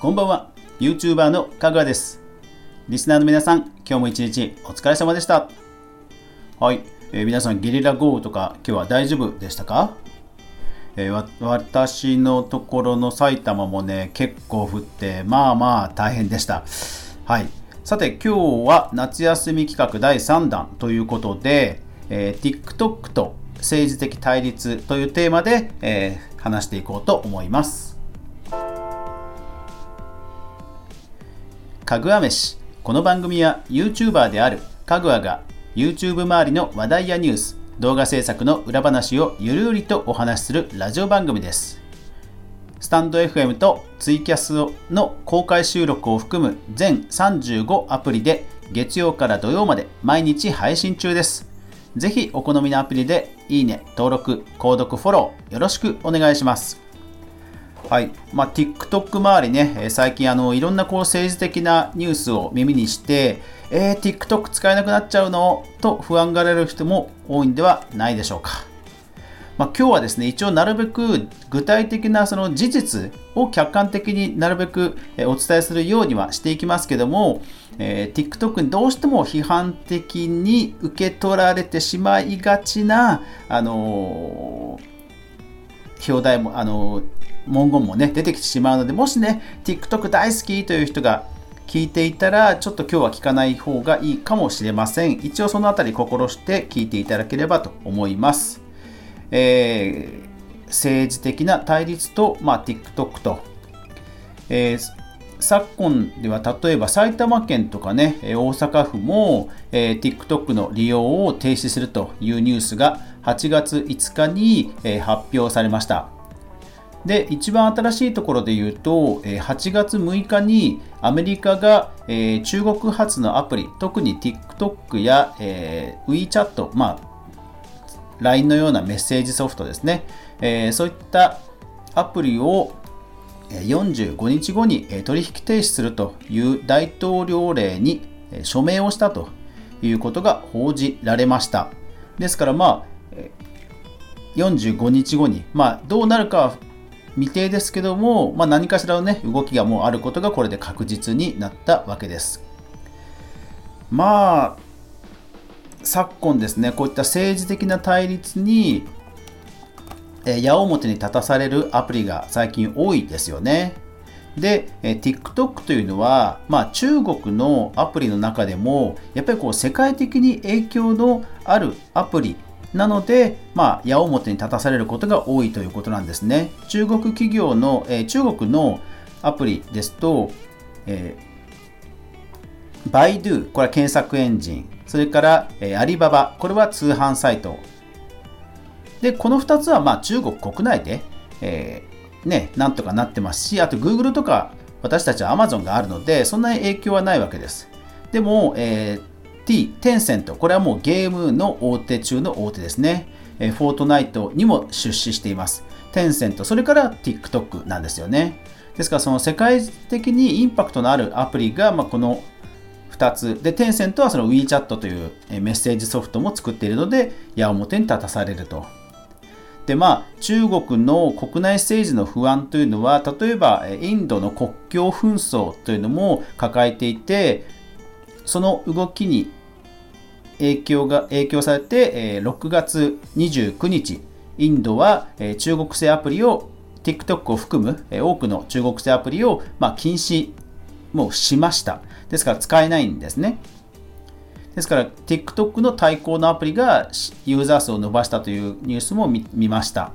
こんばんは。YouTuber のかぐわです。リスナーの皆さん今日も一日お疲れ様でした。はい、えー、皆さんゲリラ豪雨とか今日は大丈夫でしたか、えー、私のところの埼玉もね結構降ってまあまあ大変でした。はい。さて今日は夏休み企画第3弾ということで、えー、TikTok と政治的対立というテーマで、えー、話していこうと思います。かぐわ飯。この番組は YouTuber であるかぐわが YouTube 周りの話題やニュース動画制作の裏話をゆるりとお話しするラジオ番組です。スタンド FM とツイキャスの公開収録を含む全35アプリで月曜から土曜まで毎日配信中です。ぜひお好みのアプリでいいね、登録、購読、フォローよろしくお願いします。はい。まあ、TikTok 周りね、最近あの、いろんなこう政治的なニュースを耳にして、えー、TikTok 使えなくなっちゃうの？と不安がられる人も多いんではないでしょうか。まあ、今日はですね、一応なるべく具体的なその事実を客観的になるべくお伝えするようにはしていきますけども、えー、TikTok にどうしても批判的に受け取られてしまいがちな、あのー、表題も、あの文言もね、出てきてしまうので、もしね、TikTok 大好きという人が聞いていたら、ちょっと今日は聞かない方がいいかもしれません。一応そのあたり心して聞いていただければと思います。えー、政治的な対立と、まあ、TikTok と、えー昨今では例えば埼玉県とかね、大阪府も、えー、TikTok の利用を停止するというニュースが8月5日に、え、発表されました。で、一番新しいところで言うと、8月6日にアメリカが中国発のアプリ、特に TikTok や WeChat、まあ、LINE のようなメッセージソフトですね、そういったアプリを45日後に取引停止するという大統領令に署名をしたということが報じられました。ですから、まあ、45日後に、まあ、どうなるかは未定ですけども、まあ、何かしらのね、動きがもうあることがこれで確実になったわけです。まあ、昨今ですね、こういった政治的な対立に、え矢面に立たされるアプリが最近多いですよね。で、え TikTok というのは、まあ、中国のアプリの中でも、やっぱりこう世界的に影響のあるアプリなので、まあ、矢面に立たされることが多いということなんですね。中国企業の、えー、中国のアプリですと、えー、バイドゥ、これは検索エンジン。それから、えー、アリババ、これは通販サイト。で、この2つは、まあ、中国国内で、えー、ね、なんとかなってますし、あと Google とか私たちは Amazon があるので、そんなに影響はないわけです。でも、えー、T、テンセント、これはもうゲームの大手中の大手ですね。えフォートナイトにも出資しています。テンセント、それから TikTok なんですよね。ですからその世界的にインパクトのあるアプリが、まあ、この2つ。で、テンセントはその WeChat というメッセージソフトも作っているので、矢面に立たされると。で、まあ、中国の国内政治の不安というのは、例えばインドの国境紛争というのも抱えていて、その動きに影響が影響されて、6月29日、インドは中国製アプリを TikTok を含む多くの中国製アプリをまあ禁止もしました。ですから使えないんですね。ですから TikTok の対抗のアプリがユーザー数を伸ばしたというニュースも見ました。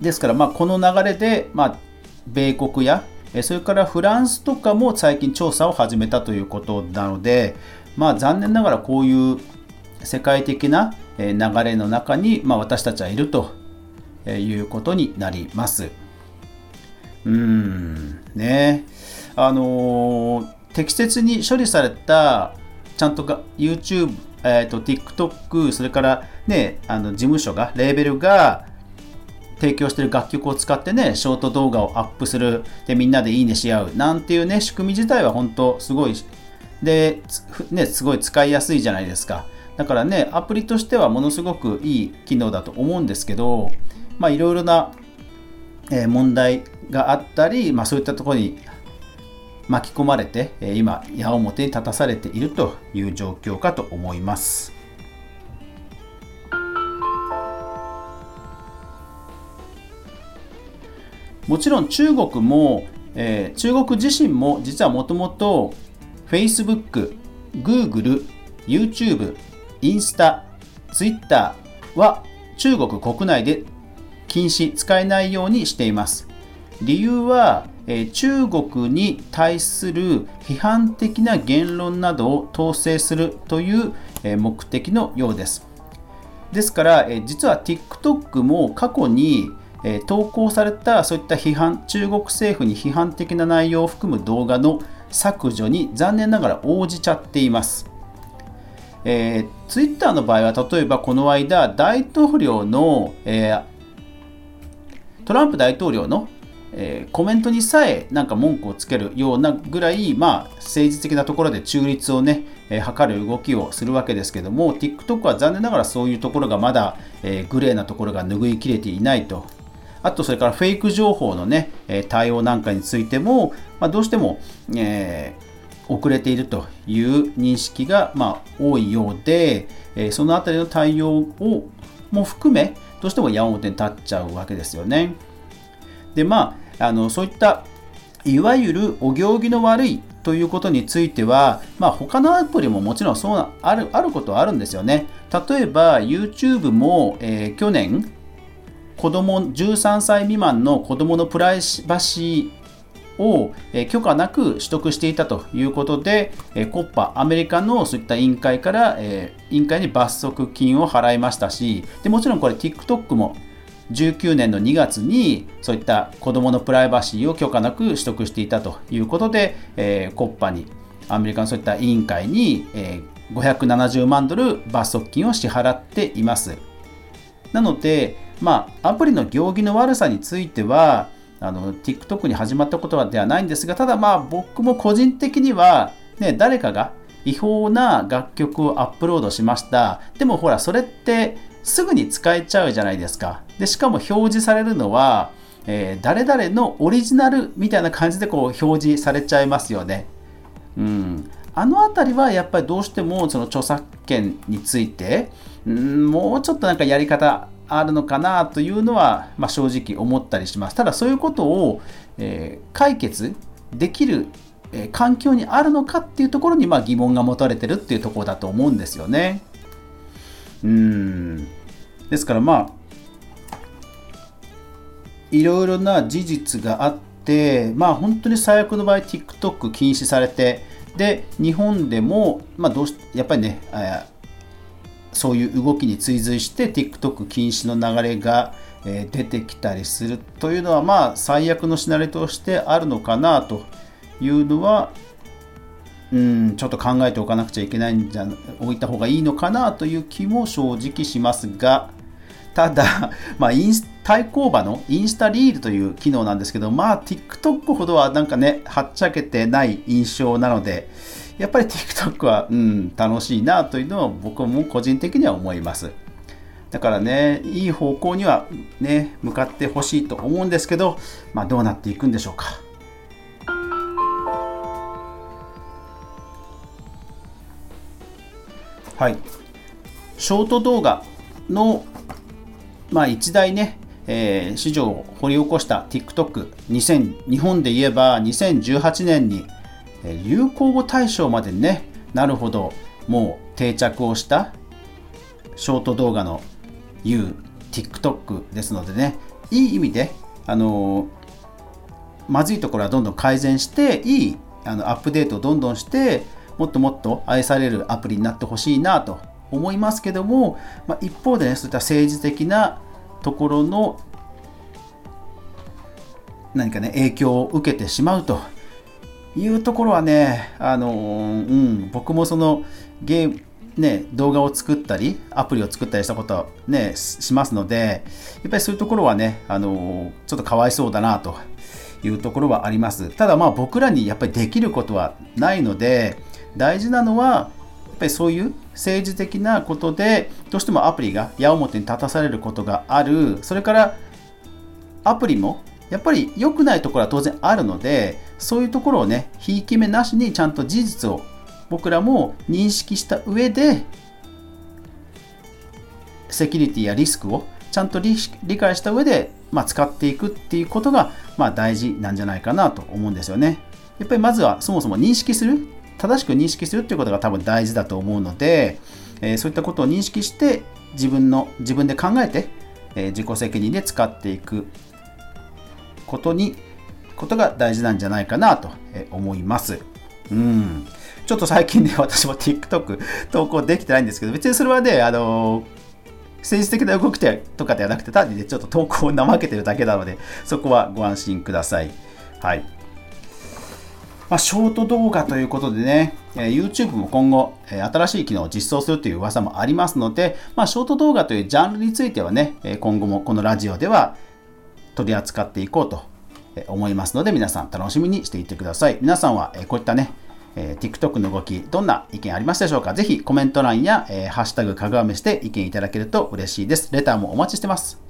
ですからまあこの流れでまあ米国やそれからフランスとかも最近調査を始めたということなので、まあ、残念ながらこういう世界的な流れの中に、まあ、私たちはいるということになります。うん、ね。あのー、適切に処理された、ちゃんとが YouTube、えーと、TikTok、それからね、あの事務所が、レーベルが提供してる楽曲を使ってね、ショート動画をアップする、で、みんなでいいねし合う、なんていうね、仕組み自体は本当すごいで、ね、すごい使いやすいじゃないですか。だからね、アプリとしてはものすごくいい機能だと思うんですけど、まあいろいろな問題があったり、まあ、そういったところに巻き込まれて今矢面に立たされているという状況かと思います。もちろん中国も、えー、中国自身も実はもともと Facebook、Google、YouTube、インスタ、Twitter は中国国内で禁止、使えないようにしています。理由は、えー、中国に対する批判的な言論などを統制するという、えー、目的のようです。ですから、えー、実は TikTok も過去にえ投稿されたそういった批判中国政府に批判的な内容を含む動画の削除に残念ながら応じちゃっています。えー、ツイッターの場合は例えばこの間大統領の、えー、トランプ大統領の、えー、コメントにさえなんか文句をつけるようなぐらい、まあ、政治的なところで中立をね、えー、図る動きをするわけですけども TikTok は残念ながらそういうところがまだ、えー、グレーなところが拭いきれていないとあとそれからフェイク情報のね、対応なんかについても、まあ、どうしても、えー、遅れているという認識が、まあ、多いようで、えそのあたりの対応をも含め、どうしても矢面に立っちゃうわけですよね。で、まあ、あのそういったいわゆるお行儀の悪いということについては、まあ、他のアプリももちろんそうあるあることはあるんですよね。例えば YouTube も、えー、去年子供13歳未満の子供のプライバシーを許可なく取得していたということで、コッパ、アメリカのそういった委員会から、委員会に罰則金を払いましたし、でもちろんこれ TikTok も19年の2月にそういった子供のプライバシーを許可なく取得していたということで、コッパにアメリカのそういった委員会に、えー、570万ドル罰則金を支払っています。なので、まあ、アプリの行儀の悪さについては、あの TikTok に始まったことではないんですが、ただまあ僕も個人的には、ね、誰かが違法な楽曲をアップロードしました。でもほら、それってすぐに使えちゃうじゃないですか。で、しかも表示されるのは、えー、誰々のオリジナルみたいな感じでこう表示されちゃいますよね。うん。あの辺りはやっぱりどうしてもその著作権について、うん、もうちょっとなんかやり方あるのかなというのは、まあ、正直思ったりします。ただそういうことを、えー、解決できる、えー、環境にあるのかっていうところに、まあ、疑問が持たれてるっていうところだと思うんですよね。うんですからまあいろいろな事実があってまあ本当に最悪の場合 TikTok 禁止されてで日本でも、まあ、どうしやっぱりねそういう動きに追随して TikTok 禁止の流れが出てきたりするというのはまあ最悪のシナリオとしてあるのかなというのはうんちょっと考えておかなくちゃいけないんじゃ置いた方がいいのかなという気も正直しますがただ、まあ、インス対抗馬のインスタリールという機能なんですけどまあ TikTok ほどはなんかねはっちゃけてない印象なのでやっぱり TikTok は、うん、楽しいなというのを僕も個人的には思います。だからね、いい方向にはね、向かってほしいと思うんですけど、まあどうなっていくんでしょうか。はい。ショート動画の、まあ一大ね、えー、市場を掘り起こした TikTok、2000日本で言えば2018年に流行語大賞までねなるほどもう定着をしたショート動画の You TikTok ですのでねいい意味であのまずいところはどんどん改善していいあのアップデートをどんどんしてもっともっと愛されるアプリになってほしいなと思いますけども、まあ、一方でねそういった政治的なところの何かね影響を受けてしまうというところはね、あのうん、僕もそのゲーム、ね、動画を作ったり、アプリを作ったりしたことはね、しますので、やっぱりそういうところはね、あのちょっとかわいそうだなというところはあります。ただまあ僕らにやっぱりできることはないので、大事なのは、やっぱりそういう政治的なことで、どうしてもアプリが矢面に立たされることがある。それから、アプリもやっぱり良くないところは当然あるのでそういうところをねひいき目なしにちゃんと事実を僕らも認識した上でセキュリティやリスクをちゃんと理解した上で、まあ、使っていくっていうことが、まあ、大事なんじゃないかなと思うんですよね。やっぱりまずはそもそも認識する正しく認識するっていうことが多分大事だと思うので、えー、そういったことを認識して自分の自分で考えて、えー、自己責任で使っていくことにことが大事なんじゃないかなと思います。うん。ちょっと最近ね、私も TikTok 投稿できてないんですけど、別にそれはね、あの政治的な動きとかではなくて、単にね、ちょっと投稿を怠けてるだけなので、そこはご安心ください。はい。まあ、ショート動画ということでね、え YouTube も今後、え新しい機能を実装するという噂もありますので、まあ、ショート動画というジャンルについてはね、今後もこのラジオでは取り扱っていこうと思いますので、皆さん楽しみにしていてください。皆さんはこういったね、え TikTok の動き、どんな意見ありますでしょうかぜひコメント欄や、え、ハッシュタグかぐわめして意見いただけると嬉しいです。レターもお待ちしてます。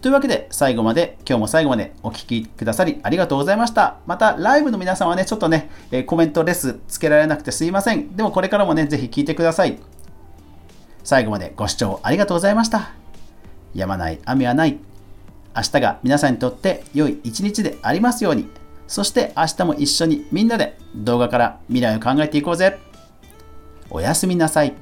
というわけで、最後まで、今日も最後までお聴きくださりありがとうございました。また、ライブの皆さんはね、ちょっとね、えコメントレスつけられなくてすいません。でもこれからもね、ぜひ聞いてください。最後までご視聴ありがとうございました。やまない雨はない。明日が皆さんにとって良い一日でありますように。そして明日も一緒にみんなで動画から未来を考えていこうぜ。おやすみなさい。